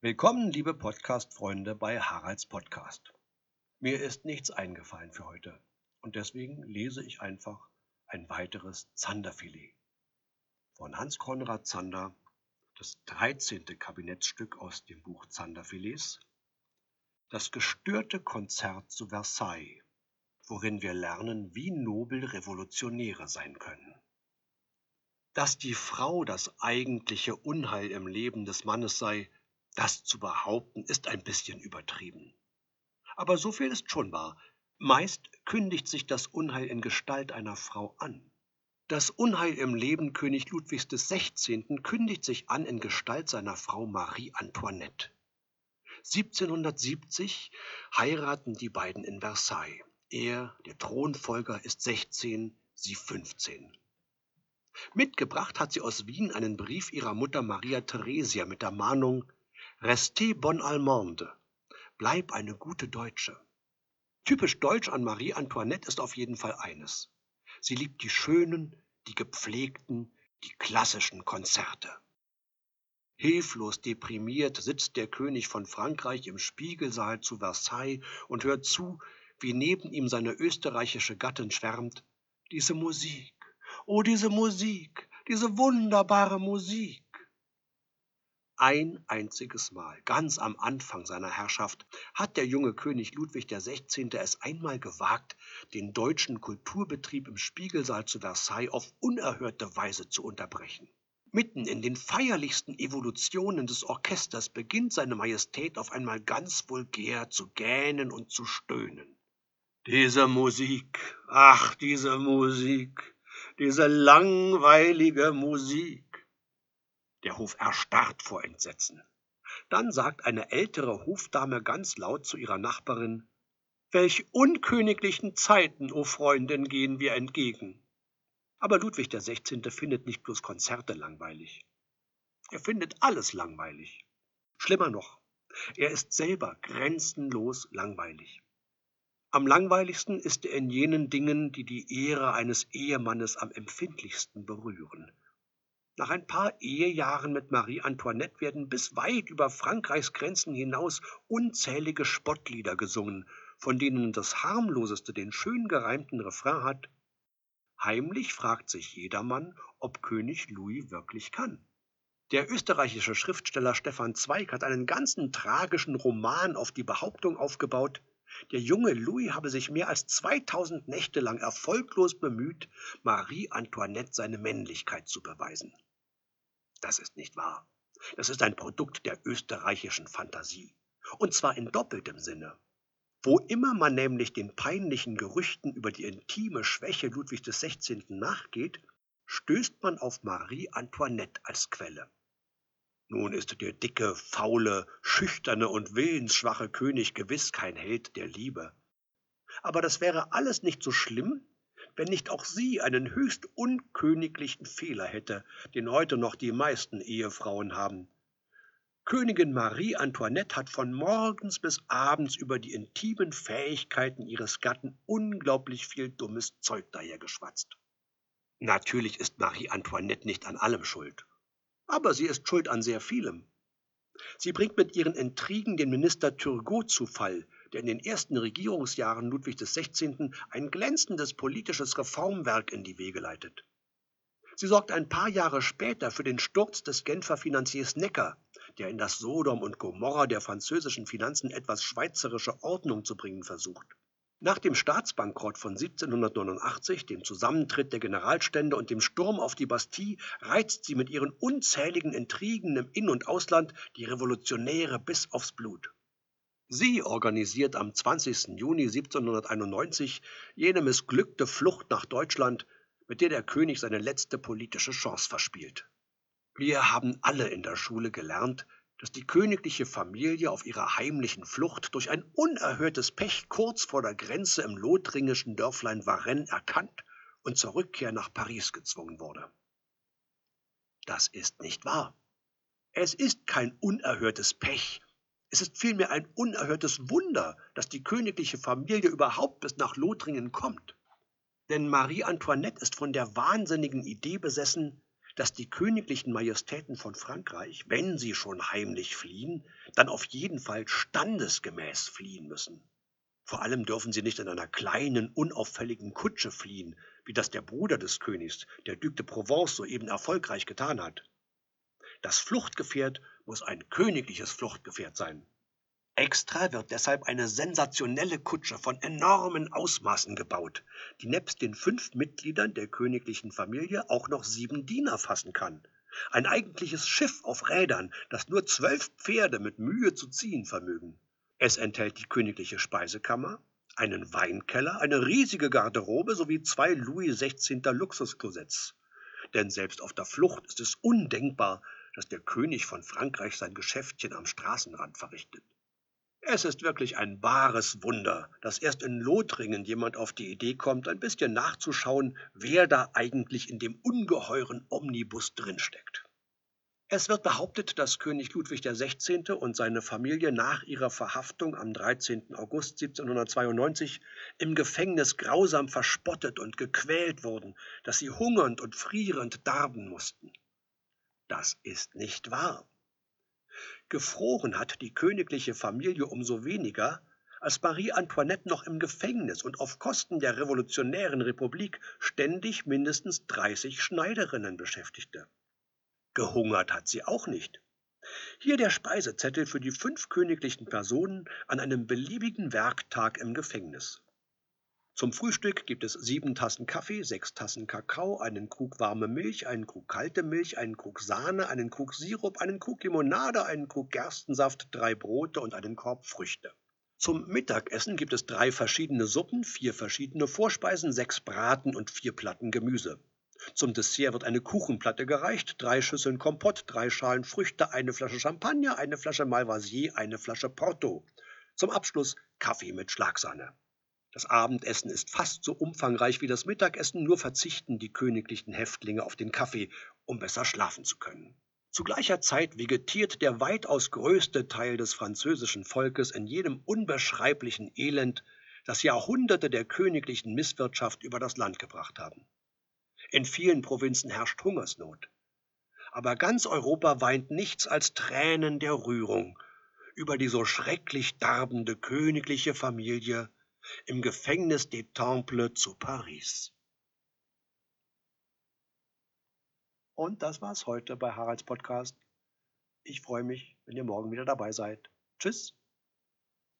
Willkommen, liebe Podcast-Freunde, bei Haralds Podcast. Mir ist nichts eingefallen für heute und deswegen lese ich einfach ein weiteres Zanderfilet. Von Hans Konrad Zander, das 13. Kabinettsstück aus dem Buch Zanderfilets, das gestörte Konzert zu Versailles, worin wir lernen, wie nobel Revolutionäre sein können. Dass die Frau das eigentliche Unheil im Leben des Mannes sei, das zu behaupten, ist ein bisschen übertrieben. Aber so viel ist schon wahr. Meist kündigt sich das Unheil in Gestalt einer Frau an. Das Unheil im Leben König Ludwigs XVI. kündigt sich an in Gestalt seiner Frau Marie Antoinette. 1770 heiraten die beiden in Versailles. Er, der Thronfolger, ist 16, sie 15. Mitgebracht hat sie aus Wien einen Brief ihrer Mutter Maria Theresia mit der Mahnung Restez bonne Allemande. Bleib eine gute Deutsche. Typisch deutsch an Marie Antoinette ist auf jeden Fall eines. Sie liebt die schönen, die gepflegten, die klassischen Konzerte. Hilflos deprimiert sitzt der König von Frankreich im Spiegelsaal zu Versailles und hört zu, wie neben ihm seine österreichische Gattin schwärmt. Diese Musik, oh diese Musik, diese wunderbare Musik. Ein einziges Mal, ganz am Anfang seiner Herrschaft, hat der junge König Ludwig XVI. es einmal gewagt, den deutschen Kulturbetrieb im Spiegelsaal zu Versailles auf unerhörte Weise zu unterbrechen. Mitten in den feierlichsten Evolutionen des Orchesters beginnt seine Majestät auf einmal ganz vulgär zu gähnen und zu stöhnen. Diese Musik, ach, diese Musik, diese langweilige Musik. Der Hof erstarrt vor Entsetzen. Dann sagt eine ältere Hofdame ganz laut zu ihrer Nachbarin Welch unköniglichen Zeiten, o Freundin, gehen wir entgegen. Aber Ludwig XVI. findet nicht bloß Konzerte langweilig. Er findet alles langweilig. Schlimmer noch, er ist selber grenzenlos langweilig. Am langweiligsten ist er in jenen Dingen, die die Ehre eines Ehemannes am empfindlichsten berühren. Nach ein paar Ehejahren mit Marie Antoinette werden bis weit über Frankreichs Grenzen hinaus unzählige Spottlieder gesungen, von denen das harmloseste den schön gereimten Refrain hat Heimlich fragt sich jedermann, ob König Louis wirklich kann. Der österreichische Schriftsteller Stefan Zweig hat einen ganzen tragischen Roman auf die Behauptung aufgebaut, der junge Louis habe sich mehr als 2000 Nächte lang erfolglos bemüht, Marie Antoinette seine Männlichkeit zu beweisen. Das ist nicht wahr. Das ist ein Produkt der österreichischen Fantasie. Und zwar in doppeltem Sinne. Wo immer man nämlich den peinlichen Gerüchten über die intime Schwäche Ludwig XVI. nachgeht, stößt man auf Marie Antoinette als Quelle. Nun ist der dicke, faule, schüchterne und willensschwache König gewiss kein Held der Liebe. Aber das wäre alles nicht so schlimm, wenn nicht auch sie einen höchst unköniglichen Fehler hätte, den heute noch die meisten Ehefrauen haben. Königin Marie Antoinette hat von morgens bis abends über die intimen Fähigkeiten ihres Gatten unglaublich viel dummes Zeug dahergeschwatzt. Natürlich ist Marie Antoinette nicht an allem schuld, aber sie ist schuld an sehr vielem. Sie bringt mit ihren Intrigen den Minister Turgot zu Fall, der in den ersten Regierungsjahren Ludwig XVI. ein glänzendes politisches Reformwerk in die Wege leitet. Sie sorgt ein paar Jahre später für den Sturz des Genfer Finanziers Necker, der in das Sodom und Gomorra der französischen Finanzen etwas schweizerische Ordnung zu bringen versucht. Nach dem Staatsbankrott von 1789, dem Zusammentritt der Generalstände und dem Sturm auf die Bastille reizt sie mit ihren unzähligen Intrigen im In- und Ausland die Revolutionäre bis aufs Blut. Sie organisiert am 20. Juni 1791 jene missglückte Flucht nach Deutschland, mit der der König seine letzte politische Chance verspielt. Wir haben alle in der Schule gelernt, dass die königliche Familie auf ihrer heimlichen Flucht durch ein unerhörtes Pech kurz vor der Grenze im lothringischen Dörflein Varennes erkannt und zur Rückkehr nach Paris gezwungen wurde. Das ist nicht wahr. Es ist kein unerhörtes Pech, es ist vielmehr ein unerhörtes Wunder, dass die königliche Familie überhaupt bis nach Lothringen kommt. Denn Marie Antoinette ist von der wahnsinnigen Idee besessen, dass die königlichen Majestäten von Frankreich, wenn sie schon heimlich fliehen, dann auf jeden Fall standesgemäß fliehen müssen. Vor allem dürfen sie nicht in einer kleinen, unauffälligen Kutsche fliehen, wie das der Bruder des Königs, der Duc de Provence, soeben erfolgreich getan hat. Das Fluchtgefährt muss ein königliches Fluchtgefährt sein. Extra wird deshalb eine sensationelle Kutsche von enormen Ausmaßen gebaut, die nebst den fünf Mitgliedern der königlichen Familie auch noch sieben Diener fassen kann. Ein eigentliches Schiff auf Rädern, das nur zwölf Pferde mit Mühe zu ziehen vermögen. Es enthält die königliche Speisekammer, einen Weinkeller, eine riesige Garderobe sowie zwei Louis XVI. Luxusklosetts. Denn selbst auf der Flucht ist es undenkbar, dass der König von Frankreich sein Geschäftchen am Straßenrand verrichtet. Es ist wirklich ein wahres Wunder, dass erst in Lothringen jemand auf die Idee kommt, ein bisschen nachzuschauen, wer da eigentlich in dem ungeheuren Omnibus drinsteckt. Es wird behauptet, dass König Ludwig XVI. und seine Familie nach ihrer Verhaftung am 13. August 1792 im Gefängnis grausam verspottet und gequält wurden, dass sie hungernd und frierend darben mussten. Das ist nicht wahr. Gefroren hat die königliche Familie umso weniger, als Marie Antoinette noch im Gefängnis und auf Kosten der revolutionären Republik ständig mindestens 30 Schneiderinnen beschäftigte. Gehungert hat sie auch nicht. Hier der Speisezettel für die fünf königlichen Personen an einem beliebigen Werktag im Gefängnis. Zum Frühstück gibt es sieben Tassen Kaffee, sechs Tassen Kakao, einen Krug warme Milch, einen Krug kalte Milch, einen Krug Sahne, einen Krug Sirup, einen Krug Limonade, einen Krug Gerstensaft, drei Brote und einen Korb Früchte. Zum Mittagessen gibt es drei verschiedene Suppen, vier verschiedene Vorspeisen, sechs Braten und vier Platten Gemüse. Zum Dessert wird eine Kuchenplatte gereicht, drei Schüsseln Kompott, drei Schalen Früchte, eine Flasche Champagner, eine Flasche Malvasier, eine Flasche Porto. Zum Abschluss Kaffee mit Schlagsahne. Das Abendessen ist fast so umfangreich wie das Mittagessen, nur verzichten die königlichen Häftlinge auf den Kaffee, um besser schlafen zu können. Zu gleicher Zeit vegetiert der weitaus größte Teil des französischen Volkes in jedem unbeschreiblichen Elend, das Jahrhunderte der königlichen Misswirtschaft über das Land gebracht haben. In vielen Provinzen herrscht Hungersnot. Aber ganz Europa weint nichts als Tränen der Rührung über die so schrecklich darbende königliche Familie im Gefängnis des Temples zu Paris. Und das war's heute bei Haralds Podcast. Ich freue mich, wenn ihr morgen wieder dabei seid. Tschüss.